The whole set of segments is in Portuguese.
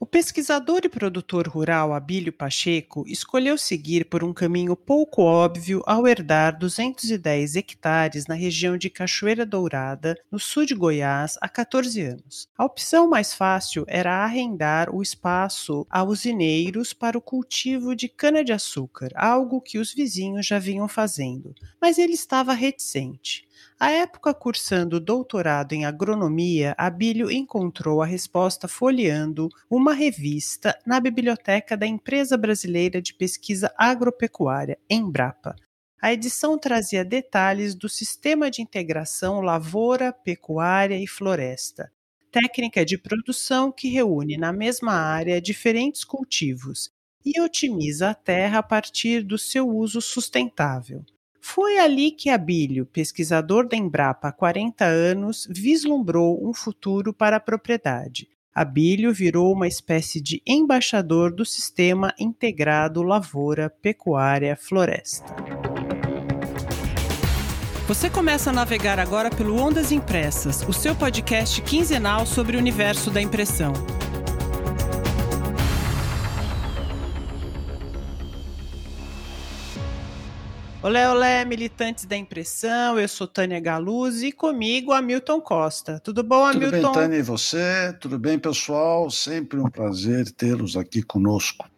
O pesquisador e produtor rural Abílio Pacheco escolheu seguir por um caminho pouco óbvio ao herdar 210 hectares na região de Cachoeira Dourada, no sul de Goiás, há 14 anos. A opção mais fácil era arrendar o espaço a usineiros para o cultivo de cana-de-açúcar, algo que os vizinhos já vinham fazendo, mas ele estava reticente. À época, cursando doutorado em agronomia, Abílio encontrou a resposta folheando uma revista na biblioteca da Empresa Brasileira de Pesquisa Agropecuária, Embrapa. A edição trazia detalhes do sistema de integração lavoura, pecuária e floresta, técnica de produção que reúne na mesma área diferentes cultivos e otimiza a terra a partir do seu uso sustentável. Foi ali que Abílio, pesquisador da Embrapa há 40 anos, vislumbrou um futuro para a propriedade. Abílio virou uma espécie de embaixador do sistema integrado lavoura, pecuária, floresta. Você começa a navegar agora pelo Ondas Impressas, o seu podcast quinzenal sobre o universo da impressão. Olé, olé, militantes da impressão, eu sou Tânia Galuzzi e comigo Hamilton Costa. Tudo bom, Hamilton? Tudo bem, Tânia, e você? Tudo bem, pessoal? Sempre um prazer tê-los aqui conosco.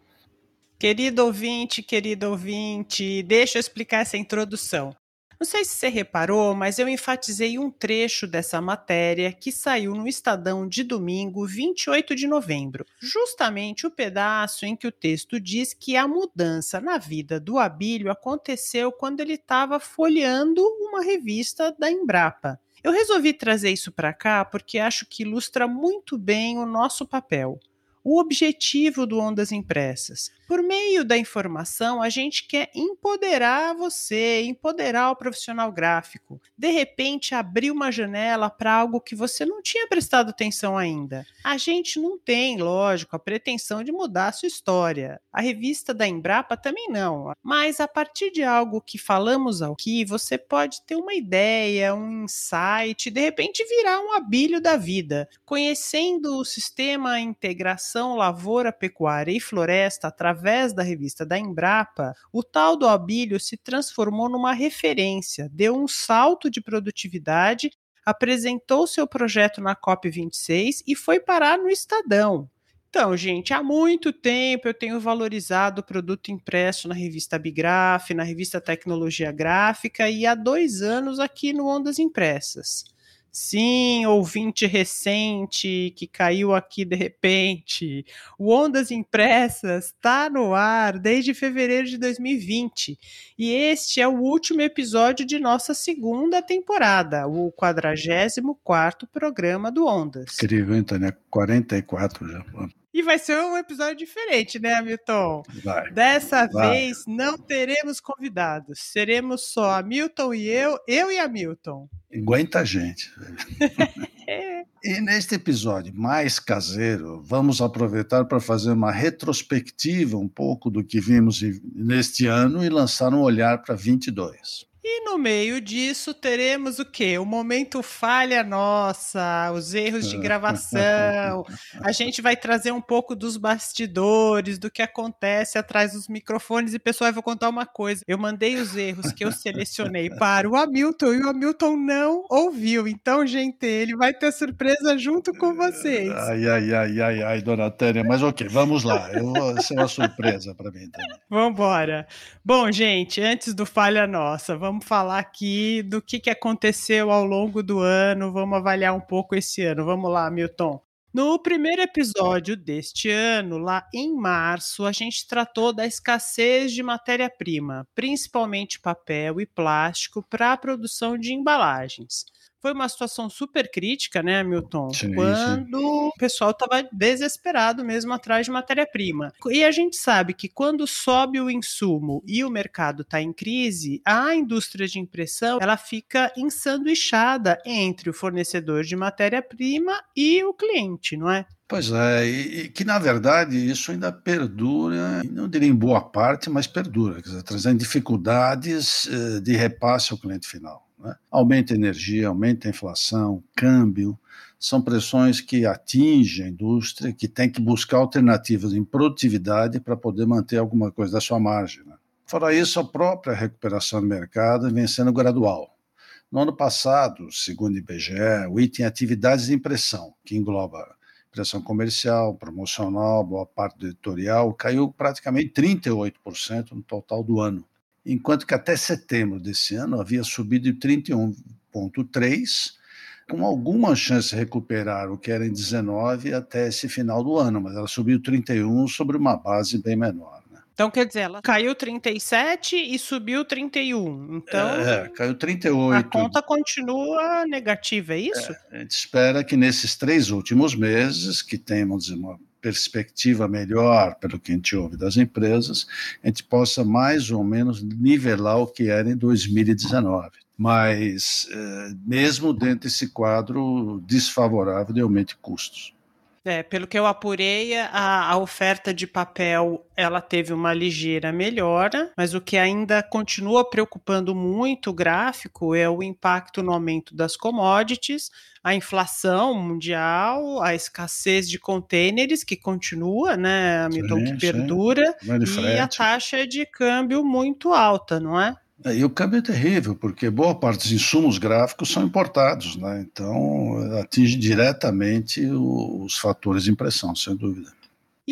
Querido ouvinte, querido ouvinte, deixa eu explicar essa introdução. Não sei se você reparou, mas eu enfatizei um trecho dessa matéria que saiu no Estadão de domingo, 28 de novembro. Justamente o pedaço em que o texto diz que a mudança na vida do Abílio aconteceu quando ele estava folheando uma revista da Embrapa. Eu resolvi trazer isso para cá porque acho que ilustra muito bem o nosso papel o objetivo do Ondas Impressas. Por meio da informação, a gente quer empoderar você, empoderar o profissional gráfico. De repente, abrir uma janela para algo que você não tinha prestado atenção ainda. A gente não tem, lógico, a pretensão de mudar a sua história. A revista da Embrapa também não. Mas a partir de algo que falamos aqui, você pode ter uma ideia, um insight, de repente virar um abílio da vida. Conhecendo o sistema integração lavoura, pecuária e floresta através da revista da Embrapa, o tal do Abílio se transformou numa referência, deu um salto de produtividade, apresentou seu projeto na COP26 e foi parar no Estadão. Então, gente, há muito tempo eu tenho valorizado o produto impresso na revista Bigraf, na revista Tecnologia Gráfica e há dois anos aqui no Ondas Impressas. Sim, ouvinte recente que caiu aqui de repente. O Ondas Impressas está no ar desde fevereiro de 2020 e este é o último episódio de nossa segunda temporada, o 44 programa do Ondas. Incrível, então, né? 44 já. E vai ser um episódio diferente, né, Hamilton? Vai. Dessa vai. vez não teremos convidados. Seremos só Hamilton e eu, eu e Hamilton. Aguenta a gente. e neste episódio mais caseiro, vamos aproveitar para fazer uma retrospectiva um pouco do que vimos neste ano e lançar um olhar para 22. E no meio disso teremos o quê? O momento falha nossa, os erros de gravação. A gente vai trazer um pouco dos bastidores, do que acontece atrás dos microfones. E pessoal, eu vou contar uma coisa. Eu mandei os erros que eu selecionei para o Hamilton e o Hamilton não ouviu. Então, gente, ele vai ter surpresa junto com vocês. Ai, ai, ai, ai, ai, dona Tânia. Mas ok, vamos lá. Eu vou ser uma surpresa para mim também. Vamos embora. Bom, gente, antes do falha nossa, vamos vamos falar aqui do que, que aconteceu ao longo do ano, vamos avaliar um pouco esse ano. Vamos lá, Milton. No primeiro episódio deste ano, lá em março, a gente tratou da escassez de matéria-prima, principalmente papel e plástico, para a produção de embalagens foi uma situação super crítica, né, Milton? Sim, quando sim. o pessoal estava desesperado mesmo atrás de matéria-prima. E a gente sabe que quando sobe o insumo e o mercado está em crise, a indústria de impressão ela fica ensanduichada entre o fornecedor de matéria-prima e o cliente, não é? Pois é, e, e, que na verdade isso ainda perdura, não diria em boa parte, mas perdura, quer dizer, trazendo dificuldades eh, de repasse ao cliente final. Né? Aumenta a energia, aumenta a inflação, câmbio, são pressões que atingem a indústria, que tem que buscar alternativas em produtividade para poder manter alguma coisa da sua margem. Né? Fora isso, a própria recuperação do mercado vem sendo gradual. No ano passado, segundo o IBGE, o item atividades de impressão, que engloba impressão comercial, promocional, boa parte do editorial, caiu praticamente 38% no total do ano, enquanto que até setembro desse ano havia subido de 31,3%, com alguma chance de recuperar o que era em 19 até esse final do ano, mas ela subiu 31 sobre uma base bem menor. Então, quer dizer, ela caiu 37 e subiu 31. Então, é, caiu 38. A conta continua negativa, é isso? É, a gente espera que nesses três últimos meses, que temos uma perspectiva melhor, pelo que a gente ouve das empresas, a gente possa mais ou menos nivelar o que era em 2019. Mas, é, mesmo dentro desse quadro desfavorável de aumento de custos. É, pelo que eu apurei, a, a, oferta de papel ela teve uma ligeira melhora, mas o que ainda continua preocupando muito o gráfico é o impacto no aumento das commodities, a inflação mundial, a escassez de contêineres que continua, né, Hamilton, sim, que perdura, e a taxa de câmbio muito alta, não é? É, e o câmbio é terrível, porque boa parte dos insumos gráficos são importados, né? então atinge diretamente os fatores de impressão, sem dúvida.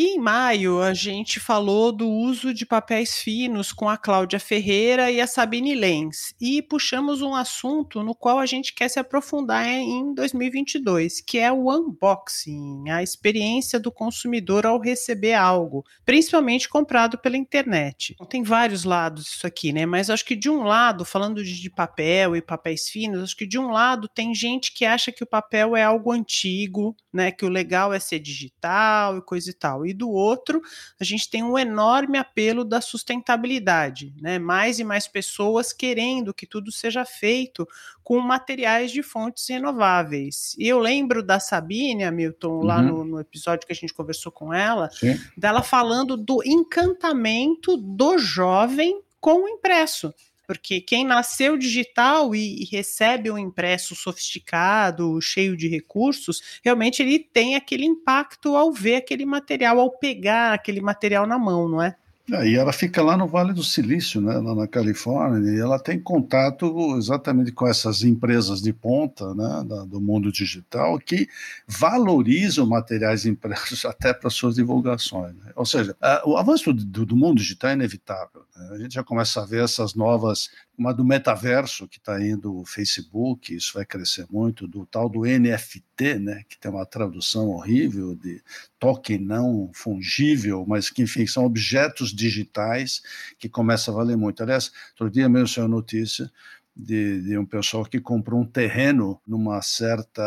E em maio a gente falou do uso de papéis finos com a Cláudia Ferreira e a Sabine Lenz e puxamos um assunto no qual a gente quer se aprofundar em 2022, que é o unboxing, a experiência do consumidor ao receber algo, principalmente comprado pela internet. Tem vários lados isso aqui, né? Mas acho que de um lado, falando de papel e papéis finos, acho que de um lado tem gente que acha que o papel é algo antigo, né? Que o legal é ser digital e coisa e tal e do outro, a gente tem um enorme apelo da sustentabilidade, né? Mais e mais pessoas querendo que tudo seja feito com materiais de fontes renováveis. E eu lembro da Sabine, Hamilton, lá uhum. no, no, episódio que a gente conversou com ela, Sim. dela falando do encantamento do jovem com o impresso porque quem nasceu digital e, e, recebe um impresso sofisticado, cheio de recursos, realmente ele tem aquele impacto ao ver aquele material, ao pegar aquele material na mão, não é? É, e ela fica lá no Vale do Silício, né, lá na Califórnia, e ela tem contato exatamente com essas empresas de ponta né, da, do mundo digital que valorizam materiais impressos até para suas divulgações. Né? Ou seja, a, o avanço do, do, mundo digital é inevitável. Né? A gente já começa a ver essas novas uma do metaverso que está indo o Facebook, isso vai crescer muito, do tal do NFT, né, que tem uma tradução horrível de token não fungível, mas que, enfim, são objetos digitais que começam a valer muito. Aliás, outro dia mesmo saiu notícia de, de, um pessoal que comprou um terreno numa certa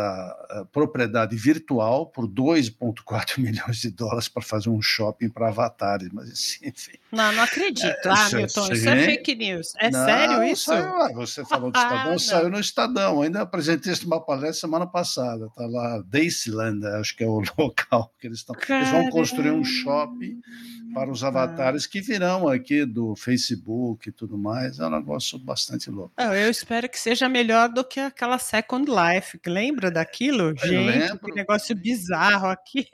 uh, propriedade virtual por 2,4 milhões de dólares para fazer um shopping para avatares. Mas assim, enfim. Não, não acredito. É, ah, isso, Milton, isso é fake news. É não, sério isso? Saiu, você falou do Estadão, ah, saiu no Estadão. Ainda apresentei isso numa palestra semana passada. Está lá, Daceland, acho que é o local que eles estão. Eles vão construir um shopping para os avatares que virão aqui do Facebook e tudo mais. É um negócio bastante louco. Eu espero que seja melhor do que aquela Second Life. Lembra daquilo? Eu Gente, lembro. que negócio bizarro aqui.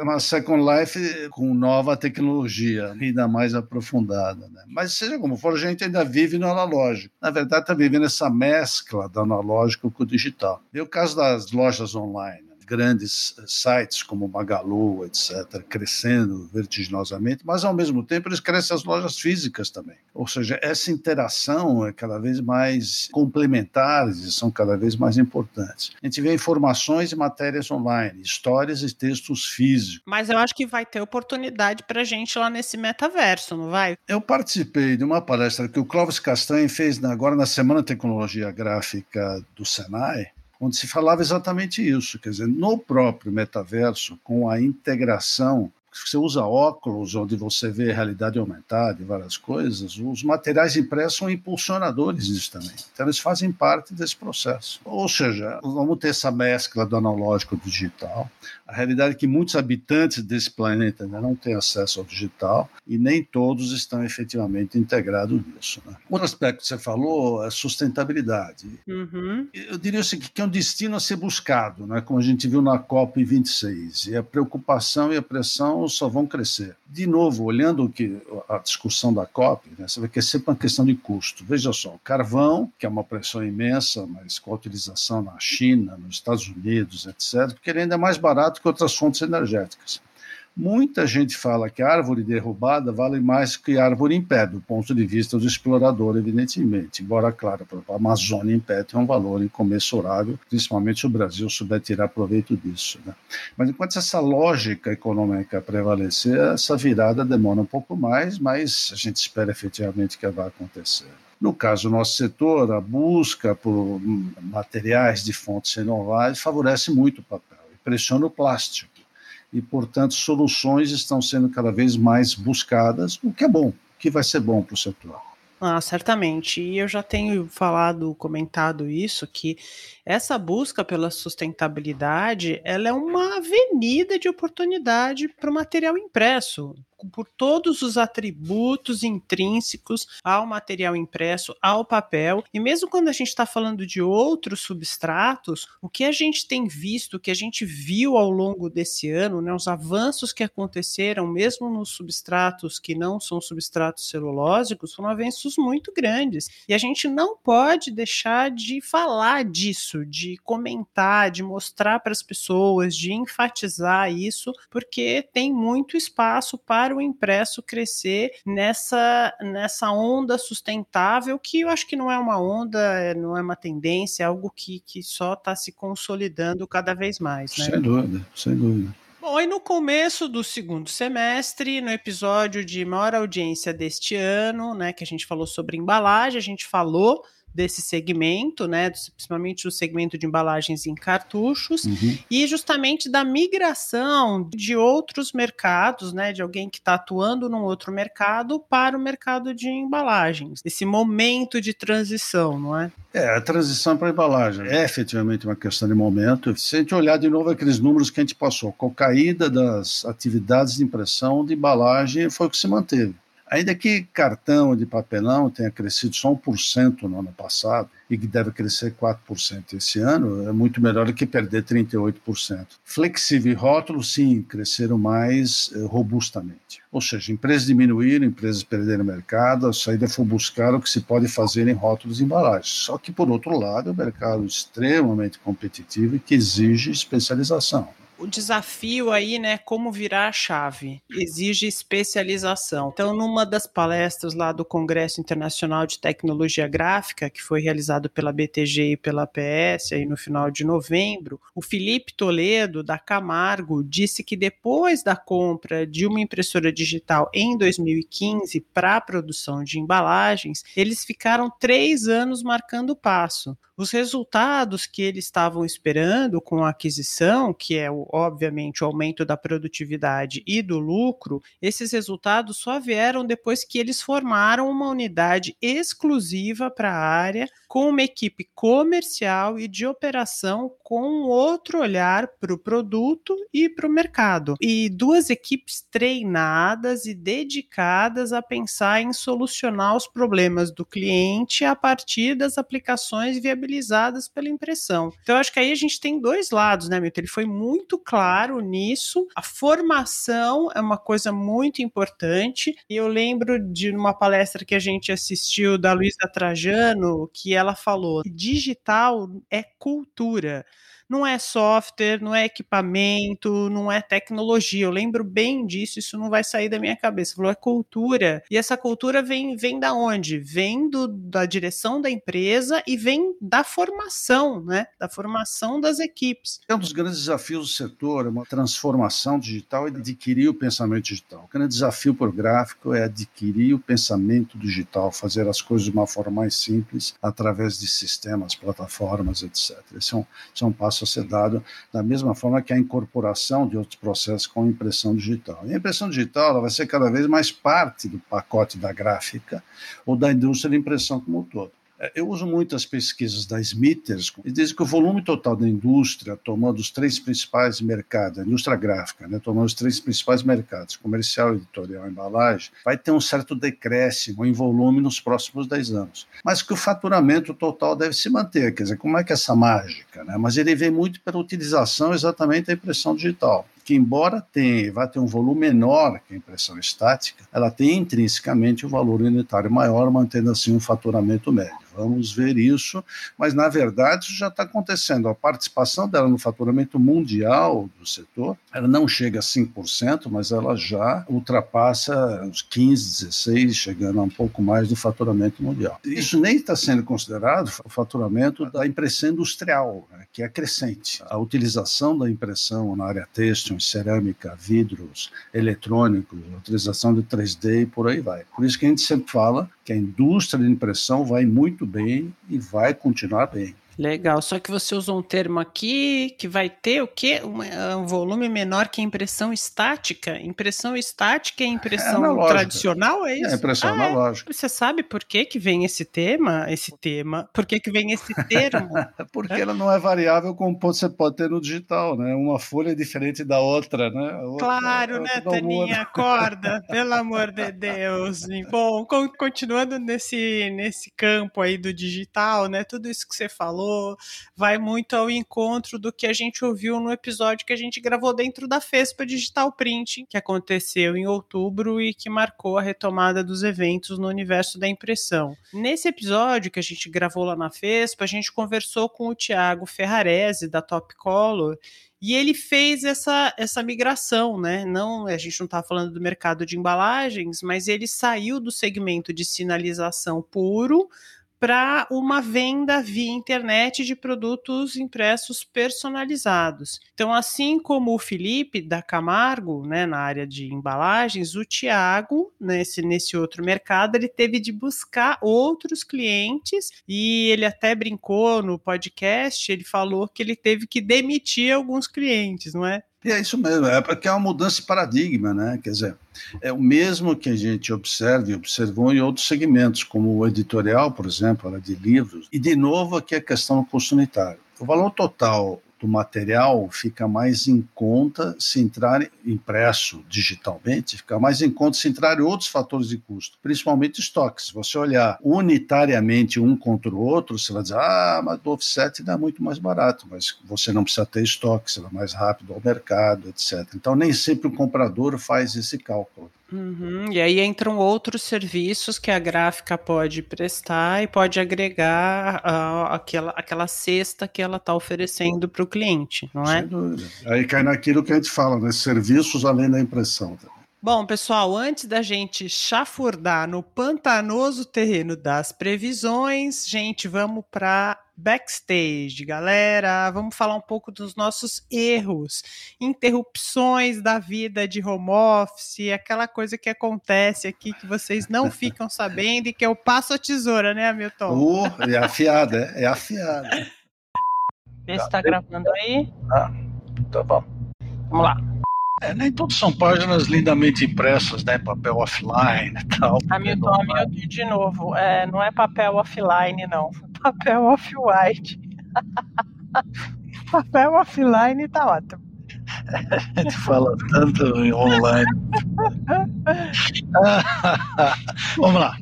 Uma Second Life com nova tecnologia, ainda mais aprofundada. Né? Mas seja como for, a gente ainda vive no analógico. Na verdade, está vivendo essa mescla do analógico com o digital. E o caso das lojas online grandes eh, sites como Magalu, etc., crescendo vertiginosamente, mas ao mesmo tempo eles crescem as lojas físicas também. Ou seja, essa interação é cada vez mais complementar e são cada vez mais importantes. A gente vê informações e matérias online, histórias e textos físicos. Mas eu acho que vai ter oportunidade para gente lá nesse metaverso, não vai? Eu participei de uma palestra que o Clóvis Castanho fez agora na Semana Tecnologia Gráfica do Senai, onde se falava exatamente isso, quer dizer, no próprio metaverso, com a integração você usa óculos, onde você vê realidade aumentada e várias coisas, os materiais impressos são impulsionadores disso também. Então, eles fazem parte desse processo. Ou seja, vamos ter essa mescla do analógico e do digital. A realidade é que muitos habitantes desse planeta ainda não têm acesso ao digital e nem todos estão efetivamente integrados nisso. Né? Outro aspecto que você falou é sustentabilidade. Uhum. Eu diria o seguinte, que é um destino a ser buscado, né? como a gente viu na COP26. E a preocupação e a pressão só vão crescer. De novo, olhando o que a discussão da COP, né, você vê que é sempre uma questão de custo. Veja só, o carvão, que é uma pressão imensa, mas com a utilização na China, nos Estados Unidos, etc., porque ele ainda é mais barato que outras fontes energéticas. Muita gente fala que árvore derrubada vale mais que árvore em pé, do ponto de vista do explorador, evidentemente. Embora, claro, a Amazônia em pé tem um valor incomensurável, principalmente se o Brasil souber tirar proveito disso. Né? Mas enquanto essa lógica econômica prevalecer, essa virada demora um pouco mais, mas a gente espera efetivamente que vai acontecer. No caso do nosso setor, a busca por materiais de fontes renováveis favorece muito o papel pressiona o plástico e, portanto, soluções estão sendo cada vez mais buscadas, o que é bom, que vai ser bom para o setor. Ah, certamente. E eu já tenho falado, comentado isso, que essa busca pela sustentabilidade, ela é uma avenida de oportunidade para o material impresso por todos os atributos intrínsecos ao material impresso, ao papel. E mesmo quando a gente está falando de outros substratos, o que a gente tem visto, o que a gente viu ao longo desse ano, né, os avanços que aconteceram, mesmo nos substratos que não são substratos celulósicos, foram avanços muito grandes. E a gente não pode deixar de falar disso, de comentar, de mostrar para as pessoas, de enfatizar isso, porque tem muito espaço para para o impresso crescer nessa, nessa onda sustentável, que eu acho que não é uma onda, não é uma tendência, é algo que, que só está se consolidando cada vez mais. Né? Sem dúvida, sem dúvida. Bom, e no começo do segundo semestre, no episódio de maior audiência deste ano, né, que a gente falou sobre embalagem, a gente falou desse segmento, né, principalmente do segmento de embalagens em cartuchos, uhum. e justamente da migração de outros mercados, né, de alguém que está atuando num outro mercado para o mercado de embalagens. Esse momento de transição, não é? É, a transição para a embalagem é efetivamente uma questão de momento. Se a gente olhar de novo aqueles números que a gente passou, com a caída das atividades de impressão de embalagem foi o que se manteve. Ainda que cartão de papelão tenha crescido só 1% no ano passado e que deve crescer 4% esse ano, é muito melhor do que perder 38%. Flexível e rótulo, sim, cresceram mais eh, robustamente. Ou seja, empresas diminuíram, empresas perderam mercado, a saída foi buscar o que se pode fazer em rótulos e embalagens. Só que, por outro lado, é um mercado extremamente competitivo e que exige especialização o desafio aí, né, como virar a chave, exige especialização. Então, numa das palestras lá do Congresso Internacional de Tecnologia Gráfica, que foi realizado pela BTG e pela PS aí no final de novembro, o Felipe Toledo, da Camargo, disse que depois da compra de uma impressora digital em 2015 para a produção de embalagens, eles ficaram três anos marcando passo os resultados que eles estavam esperando com a aquisição, que é obviamente o aumento da produtividade e do lucro, esses resultados só vieram depois que eles formaram uma unidade exclusiva para a área, com uma equipe comercial e de operação com outro olhar para o produto e para o mercado. E duas equipes treinadas e dedicadas a pensar em solucionar os problemas do cliente a partir das aplicações viabilizadas pela impressão. Então, acho que aí a gente tem dois lados, né, Milton? Ele foi muito claro nisso. A formação é uma coisa muito importante. E eu lembro de uma palestra que a gente assistiu da Luísa Trajano, que ela falou: digital é cultura não é software, não é equipamento, não é tecnologia. Eu lembro bem disso, isso não vai sair da minha cabeça. Falou, é cultura. E essa cultura vem, vem da onde? Vem do, da direção da empresa e vem da formação, né? Da formação das equipes. É um dos grandes desafios do setor, é uma transformação digital e adquirir o pensamento digital. O grande desafio o gráfico é adquirir o pensamento digital, fazer as coisas de uma forma mais simples, através de sistemas, plataformas, etc. Esse é um, esse é um passo dado da mesma forma que a incorporação de outros processos com impressão digital. E a impressão digital ela vai ser cada vez mais parte do pacote da gráfica ou da indústria de impressão como um todo. É, eu uso muitas pesquisas da Smithers e dizem que o volume total da indústria, tomando os três principais mercados, a indústria gráfica, né, tomando os três principais mercados, comercial, editorial embalagem, vai ter um certo decréscimo em volume nos próximos 10 anos. Mas que o faturamento total deve se manter, quer dizer, como é que é essa mágica? Né? Mas ele vem muito pela utilização exatamente da impressão digital que embora tenha, vá ter um volume menor que a impressão estática, ela tem intrinsecamente um valor unitário maior, mantendo assim um faturamento médio. Vamos ver isso, mas na verdade isso já está acontecendo. A participação dela no faturamento mundial do setor, ela não chega a 5%, mas ela já ultrapassa os 15, 16, chegando a um pouco mais do faturamento mundial. Isso nem está sendo considerado o faturamento da impressão industrial, né, que é crescente. A utilização da impressão na área têxtil, cerâmica, vidros, eletrônicos, utilização de 3D e por aí vai. Por isso que a gente sempre fala que a indústria de impressão vai muito bem e vai continuar bem. Legal, só que você usou um termo aqui que vai ter o quê? Um, é, um volume menor que impressão estática. Impressão estática é impressão é tradicional, é isso? É impressão ah, é? analógica. É. Você sabe por que, que vem esse tema, esse tema? Por que, que vem esse termo? Porque ela não é variável como você pode ter no digital, né? Uma folha é diferente da outra, né? Outra, claro, né, Taninha? Acorda, pelo amor de Deus. Bom, continuando nesse, nesse campo aí do digital, né? Tudo isso que você falou falou, vai muito ao encontro do que a gente ouviu no episódio que a gente gravou dentro da FESPA Digital Print, que aconteceu em outubro e que marcou a retomada dos eventos no universo da impressão. Nesse episódio que a gente gravou lá na FESPA, a gente conversou com o Tiago Ferrarese, da Top Color, e ele fez essa, essa migração, né? Não, a gente não está falando do mercado de embalagens, mas ele saiu do segmento de sinalização puro para uma venda via internet de produtos impressos personalizados. Então, assim como o Felipe da Camargo, né, na área de embalagens, o Tiago, nesse, nesse outro mercado, ele teve de buscar outros clientes e ele até brincou no podcast, ele falou que ele teve que demitir alguns clientes, não é? E é isso mesmo, é porque é uma mudança de paradigma, né? Quer dizer, é o mesmo que a gente observa e observou em outros segmentos, como o editorial, por exemplo, de livros. E, de novo, aqui a questão do custo unitário. O valor total do material fica mais em conta se entrar impresso digitalmente, fica mais em conta se entrar outros fatores de custo, principalmente estoques. Se você olhar unitariamente um contra o outro, você vai dizer, ah, mas o offset dá muito mais barato, mas você não precisa ter estoque, você vai mais rápido ao mercado, etc. Então, nem sempre o comprador faz esse cálculo. Uhum, e aí entram outros serviços que a gráfica pode prestar e pode agregar uh, aquela, aquela cesta que ela está oferecendo para o cliente, não é? Aí cai naquilo que a gente fala, né? Serviços além da impressão. Também. Bom, pessoal, antes da gente chafurdar no pantanoso terreno das previsões, gente, vamos para backstage, galera. Vamos falar um pouco dos nossos erros, interrupções da vida de home office, aquela coisa que acontece aqui que vocês não ficam sabendo e que eu passo a tesoura, né, Hamilton? Uh, é afiada, é afiada. Vê se tá gravando aí. Ah, tá bom. Vamos lá. É, nem todos são páginas lindamente impressas, né? Papel offline e tal. Hamilton, Hamilton de novo. É, não é papel offline, não. Papel off-white. papel offline tá ótimo. A gente fala tanto em online. Vamos lá.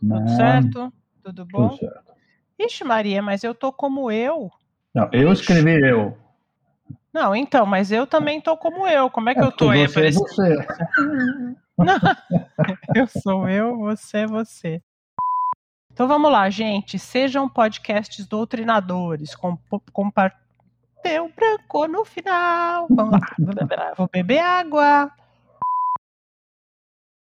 Tudo certo? Tudo bom? Tudo certo. Ixi, Maria, mas eu tô como eu. Não, eu escrevi eu. Não, então, mas eu também tô como eu. Como é que é, eu tô aí? Você é você. Não, eu sou eu, você é você. Então vamos lá, gente. Sejam podcasts doutrinadores. Com, com Deu branco no final. Vamos lá. Vou beber água.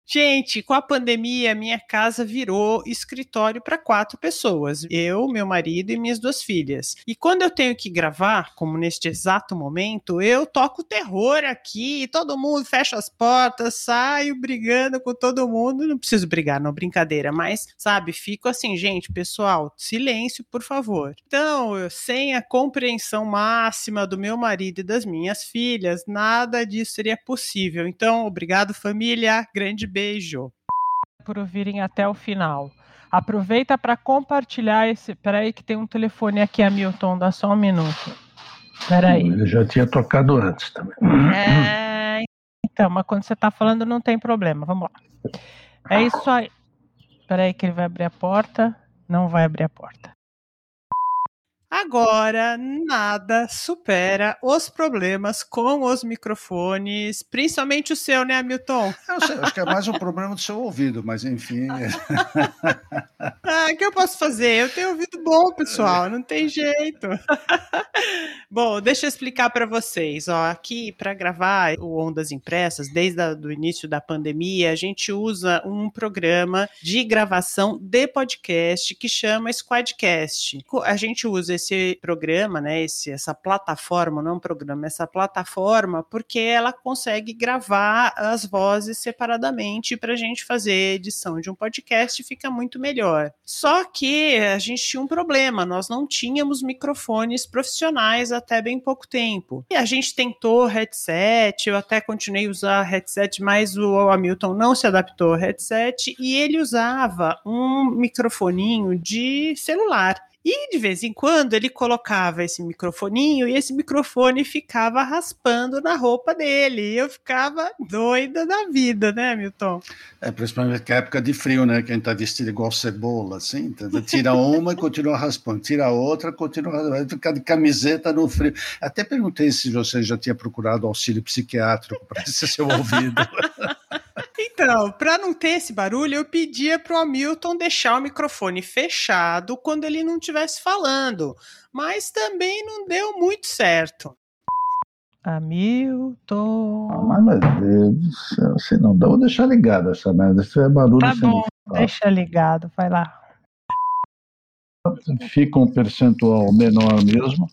Gente, com a pandemia, minha casa virou escritório para quatro pessoas: eu, meu marido e minhas duas filhas. E quando eu tenho que gravar, como neste exato momento, eu toco terror aqui, todo mundo fecha as portas, saio brigando com todo mundo. Não preciso brigar, não, brincadeira, mas, sabe, fico assim, gente, pessoal, silêncio, por favor. Então, sem a compreensão máxima do meu marido e das minhas filhas, nada disso seria possível. Então, obrigado, família. Grande beijo. Por ouvirem até o final. Aproveita para compartilhar esse. Peraí, que tem um telefone aqui, Hamilton, dá só um minuto. Peraí. Ele já tinha tocado antes também. É, então, mas quando você está falando não tem problema. Vamos lá. É isso aí. Peraí, que ele vai abrir a porta. Não vai abrir a porta. Agora, nada supera os problemas com os microfones, principalmente o seu, né, Hamilton? Eu sei, acho que é mais um problema do seu ouvido, mas enfim. ah, o que eu posso fazer? Eu tenho ouvido bom, pessoal, não tem jeito. bom, deixa eu explicar para vocês. Ó, aqui, para gravar o Ondas Impressas, desde o início da pandemia, a gente usa um programa de gravação de podcast que chama Squadcast. A gente usa esse programa, né, esse, essa plataforma, não é programa, essa plataforma, porque ela consegue gravar as vozes separadamente para a gente fazer edição de um podcast fica muito melhor. Só que a gente tinha um problema, nós não tínhamos microfones profissionais até bem pouco tempo. E a gente tentou headset, eu até continuei a usar headset, mas o Hamilton não se adaptou ao headset e ele usava um microfoninho de celular. E de vez em quando ele colocava esse microfoninho e esse microfone ficava raspando na roupa dele. E eu ficava doida da vida, né, Milton? É, principalmente na época de frio, né? Que a gente tá vestido igual cebola, assim. Tira uma e continua raspando, tira a outra, continua raspando. Ficar de camiseta no frio. Até perguntei se você já tinha procurado auxílio psiquiátrico para esse seu ouvido. Então, para não ter esse barulho, eu pedia pro Hamilton deixar o microfone fechado quando ele não estivesse falando, mas também não deu muito certo. Hamilton. Ah, mas meu Deus se não dá, vou deixar ligado essa merda. Se tiver barulho, tá bom, deixa ligado, vai lá. Fica um percentual menor mesmo.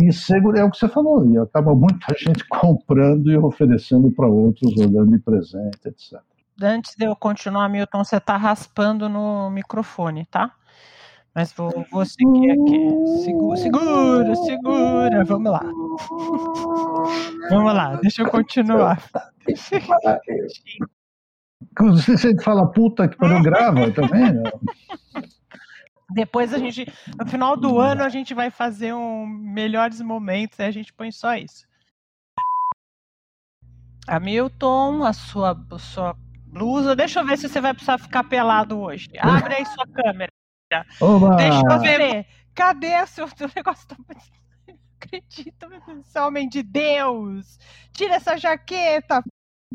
E seguro é o que você falou, e acaba muita gente comprando e oferecendo para outros, olhando de presente, etc. Antes de eu continuar, Milton, você está raspando no microfone, tá? Mas vou, vou seguir aqui. Segura, segura, segura. Vamos lá. Vamos lá, deixa eu continuar. Você fala puta que pariu, grava também? Depois a gente, no final do ano, a gente vai fazer um melhores momentos e a gente põe só isso. Hamilton, a sua, a sua blusa. Deixa eu ver se você vai precisar ficar pelado hoje. Abre aí sua câmera. Oba! Deixa eu ver. Cadê o seu, seu negócio? Não acredito, meu Deus, esse homem de Deus! Tira essa jaqueta!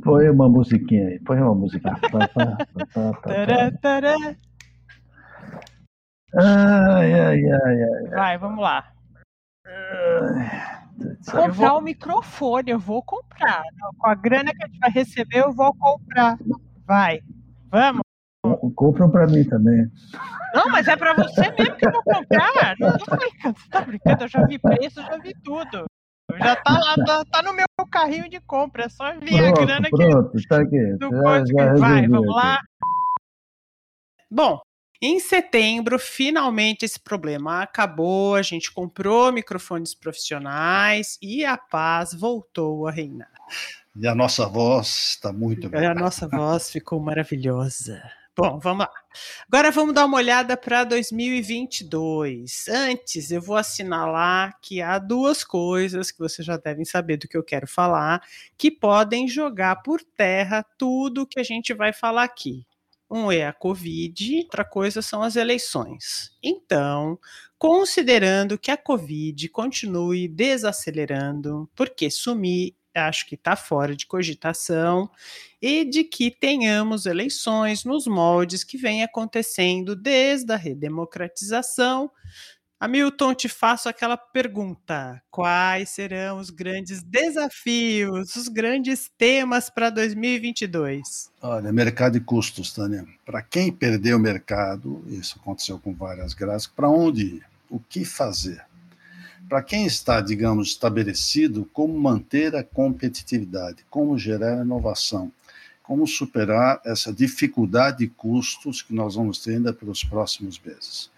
Põe uma musiquinha aí, põe uma musiquinha. tará, tará. Ai, ai, ai, ai. Vai, vamos lá. Comprar vou... o microfone, eu vou comprar. Com a grana que a gente vai receber, eu vou comprar. Vai, vamos. Compram para mim também. Não, mas é para você mesmo que eu vou comprar. Não, tô brincando, você tá brincando? Eu já vi preço, já vi tudo. Já tá lá, tá, tá no meu carrinho de compra. É só vir pronto, a grana pronto, que. Tá aqui. Já, já Vai, vamos lá. Bom, em setembro, finalmente esse problema acabou. A gente comprou microfones profissionais e a paz voltou a reinar. E a nossa voz está muito bem. A nossa voz ficou maravilhosa. Bom, vamos lá. Agora vamos dar uma olhada para 2022. Antes, eu vou assinalar que há duas coisas que vocês já devem saber do que eu quero falar, que podem jogar por terra tudo que a gente vai falar aqui. Um é a Covid, outra coisa são as eleições. Então, considerando que a Covid continue desacelerando, porque sumir acho que está fora de cogitação, e de que tenhamos eleições nos moldes que vem acontecendo desde a redemocratização, Hamilton, te faço aquela pergunta: quais serão os grandes desafios, os grandes temas para 2022? Olha, mercado e custos, Tânia. Para quem perdeu o mercado, isso aconteceu com várias graças, para onde ir? O que fazer? Para quem está, digamos, estabelecido, como manter a competitividade, como gerar inovação, como superar essa dificuldade de custos que nós vamos ter ainda pelos próximos meses.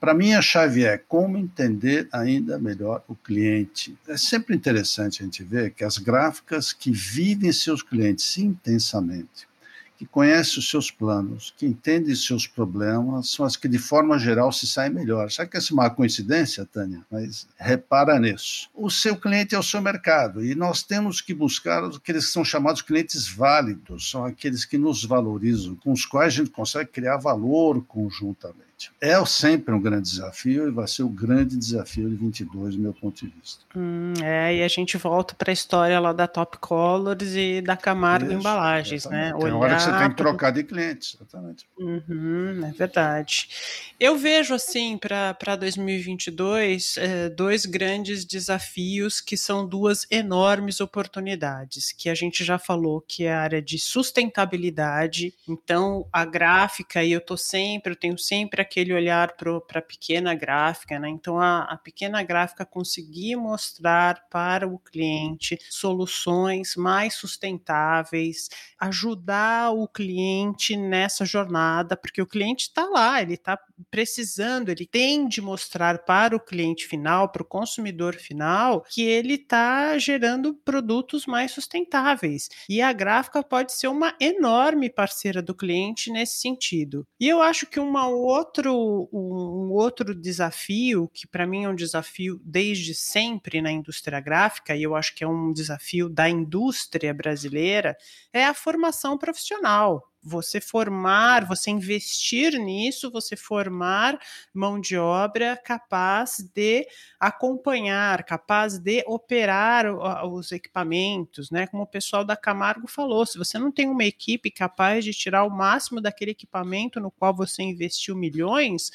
Para mim, a chave é como entender ainda melhor o cliente. É sempre interessante a gente ver que as gráficas que vivem seus clientes intensamente, que conhecem os seus planos, que entendem seus problemas, são as que, de forma geral, se saem melhor. Sabe que essa é uma coincidência, Tânia? Mas repara nisso. O seu cliente é o seu mercado e nós temos que buscar aqueles que são chamados clientes válidos, são aqueles que nos valorizam, com os quais a gente consegue criar valor conjuntamente. É sempre um grande desafio e vai ser o grande desafio de 22, do meu ponto de vista. Hum, é, e a gente volta para a história lá da Top Colors e da Camargo Isso, Embalagens, exatamente. né? Tem hora que você tem que trocar de clientes, exatamente. Uhum, é verdade. Eu vejo, assim, para 2022, é, dois grandes desafios que são duas enormes oportunidades, que a gente já falou, que é a área de sustentabilidade. Então, a gráfica, e eu tô sempre, eu tenho sempre aquele olhar para a pequena gráfica, né? Então a, a pequena gráfica conseguir mostrar para o cliente soluções mais sustentáveis, ajudar o cliente nessa jornada, porque o cliente está lá, ele está precisando, ele tem de mostrar para o cliente final, para o consumidor final, que ele está gerando produtos mais sustentáveis. E a gráfica pode ser uma enorme parceira do cliente nesse sentido. E eu acho que uma outra outro, um outro desafio, que para mim é um desafio desde sempre na indústria gráfica, e eu acho que é um desafio da indústria brasileira, é a formação profissional você formar, você investir nisso, você formar mão de obra capaz de acompanhar, capaz de operar os equipamentos, né? Como o pessoal da Camargo falou, se você não tem uma equipe capaz de tirar o máximo daquele equipamento no qual você investiu milhões,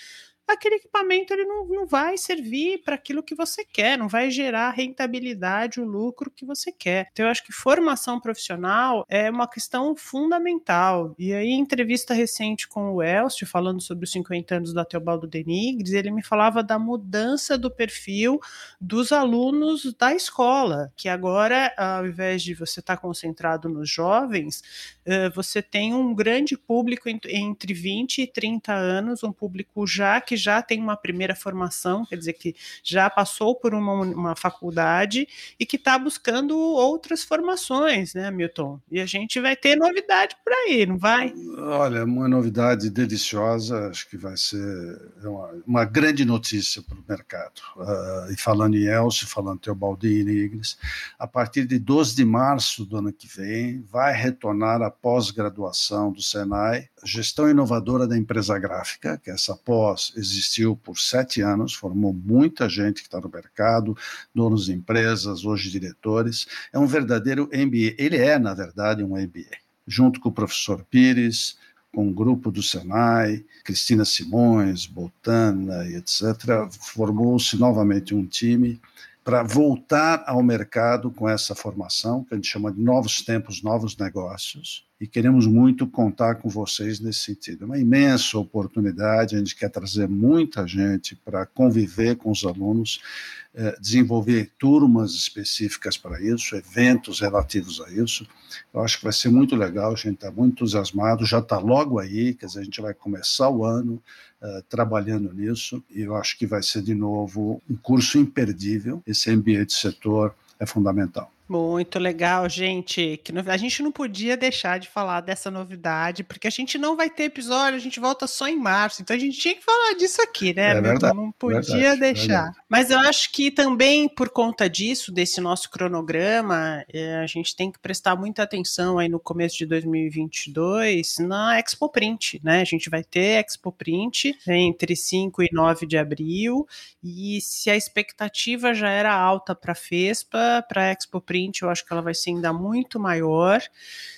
aquele equipamento ele não, não vai servir para aquilo que você quer, não vai gerar a rentabilidade, o lucro que você quer. Então, eu acho que formação profissional é uma questão fundamental. E aí, em entrevista recente com o Elcio, falando sobre os 50 anos da Teobaldo Denigres, ele me falava da mudança do perfil dos alunos da escola, que agora, ao invés de você estar tá concentrado nos jovens, você tem um grande público entre 20 e 30 anos, um público já que já tem uma primeira formação, quer dizer, que já passou por uma, uma faculdade e que está buscando outras formações, né, Milton? E a gente vai ter novidade por aí, não vai? Olha, uma novidade deliciosa, acho que vai ser uma, uma grande notícia para o mercado. Uh, e falando em Elcio, falando em Teobaldini e Igres, a partir de 12 de março do ano que vem, vai retornar a pós-graduação do Senai, gestão inovadora da empresa gráfica, que essa pós existiu por sete anos, formou muita gente que está no mercado, donos de empresas, hoje diretores. É um verdadeiro MBA. Ele é, na verdade, um MBA. Junto com o professor Pires, com o grupo do Senai, Cristina Simões, Botana e etc., formou-se novamente um time para voltar ao mercado com essa formação, que a gente chama de novos tempos, novos negócios, e queremos muito contar com vocês nesse sentido. É uma imensa oportunidade, a gente quer trazer muita gente para conviver com os alunos, eh, desenvolver turmas específicas para isso, eventos relativos a isso. Eu acho que vai ser muito legal, a gente está muito entusiasmado, já está logo aí, quer dizer, a gente vai começar o ano uh, trabalhando nisso, e eu acho que vai ser, de novo, um curso imperdível. Esse ambiente setor é fundamental. Muito legal, gente. Que a gente não podia deixar de falar dessa novidade, porque a gente não vai ter episódio, a gente volta só em março. Então a gente tinha que falar disso aqui, né? É verdade, não podia verdade, deixar. Verdade. Mas eu acho que também por conta disso, desse nosso cronograma, é, a gente tem que prestar muita atenção aí no começo de 2022 na Expo Print, né? A gente vai ter Expo Print entre 5 e 9 de abril. E se a expectativa já era alta para a FESPA, para a Expo Print, eu acho que ela vai ser ainda muito maior.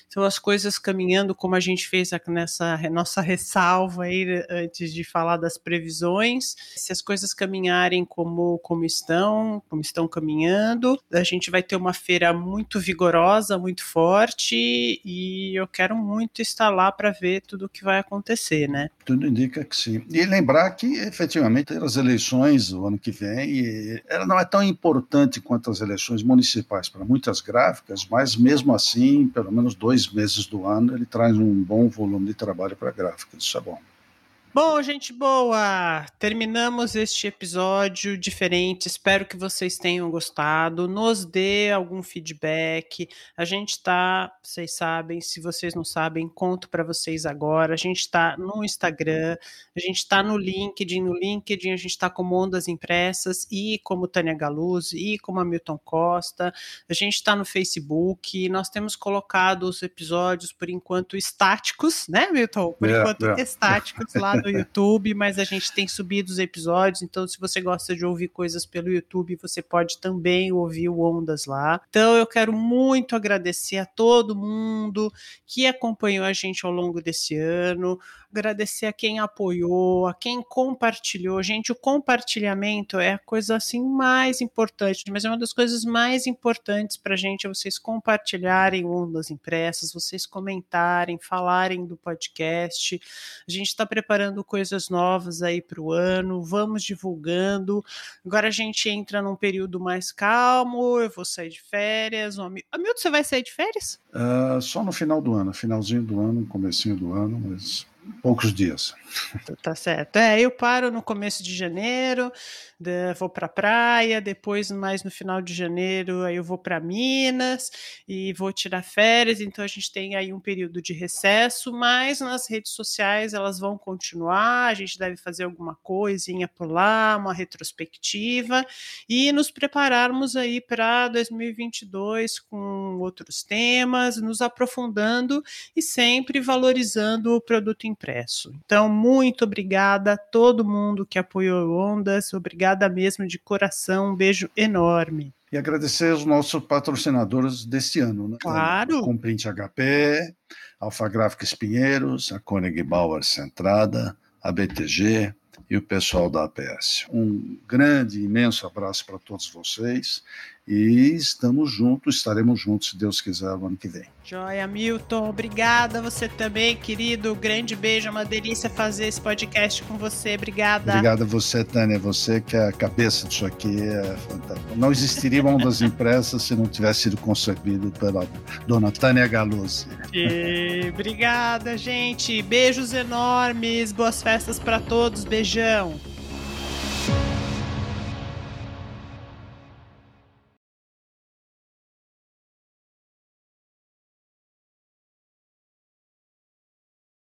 Então, as coisas caminhando como a gente fez nessa nossa ressalva aí antes de falar das previsões. Se as coisas caminharem como, como estão, como estão caminhando, a gente vai ter uma feira muito vigorosa, muito forte e eu quero muito estar lá para ver tudo o que vai acontecer, né? Tudo indica que sim. E lembrar que, efetivamente, as eleições o ano que vem, ela não é tão importante quanto as eleições municipais para muitas gráficas, mas mesmo assim, pelo menos dois meses do ano, ele traz um bom volume de trabalho para gráficos. Isso é bom. Bom, gente boa, terminamos este episódio diferente. Espero que vocês tenham gostado. Nos dê algum feedback. A gente está, vocês sabem, se vocês não sabem, conto para vocês agora. A gente está no Instagram, a gente está no LinkedIn. No LinkedIn a gente está como Ondas Impressas e como Tânia Galuz e como Hamilton Costa. A gente está no Facebook. Nós temos colocado os episódios por enquanto estáticos, né, Milton? Por yeah, enquanto yeah. estáticos lá no YouTube, mas a gente tem subido os episódios, então se você gosta de ouvir coisas pelo YouTube, você pode também ouvir o Ondas lá. Então eu quero muito agradecer a todo mundo que acompanhou a gente ao longo desse ano, agradecer a quem apoiou, a quem compartilhou. Gente, o compartilhamento é a coisa assim mais importante, mas é uma das coisas mais importantes para a gente é vocês compartilharem ondas impressas, vocês comentarem, falarem do podcast. A gente está preparando coisas novas aí para o ano, vamos divulgando. Agora a gente entra num período mais calmo, eu vou sair de férias. Hamilton, você vai sair de férias? Uh, só no final do ano, finalzinho do ano, comecinho do ano, mas poucos dias. Tá certo. É, eu paro no começo de janeiro, vou para a praia, depois mais no final de janeiro aí eu vou para Minas e vou tirar férias, então a gente tem aí um período de recesso, mas nas redes sociais elas vão continuar, a gente deve fazer alguma coisinha por lá, uma retrospectiva e nos prepararmos aí para 2022 com outros temas, nos aprofundando e sempre valorizando o produto impresso. Então, muito obrigada a todo mundo que apoiou Ondas, obrigada mesmo de coração, um beijo enorme. E agradecer aos nossos patrocinadores deste ano, né? Claro. Comprinte HP, Alfa Gráficos Pinheiros, a Koenig Bauer Centrada, a BTG e o pessoal da APS. Um grande, imenso abraço para todos vocês e estamos juntos, estaremos juntos, se Deus quiser, no ano que vem. Joia, Milton. Obrigada. Você também, querido. Grande beijo. É uma delícia fazer esse podcast com você. Obrigada. Obrigada a você, Tânia. Você que é a cabeça disso aqui é fantástico. Não existiria uma das impressas se não tivesse sido concebido pela dona Tânia Galuzzi. E... Obrigada, gente. Beijos enormes. Boas festas para todos. Beijão.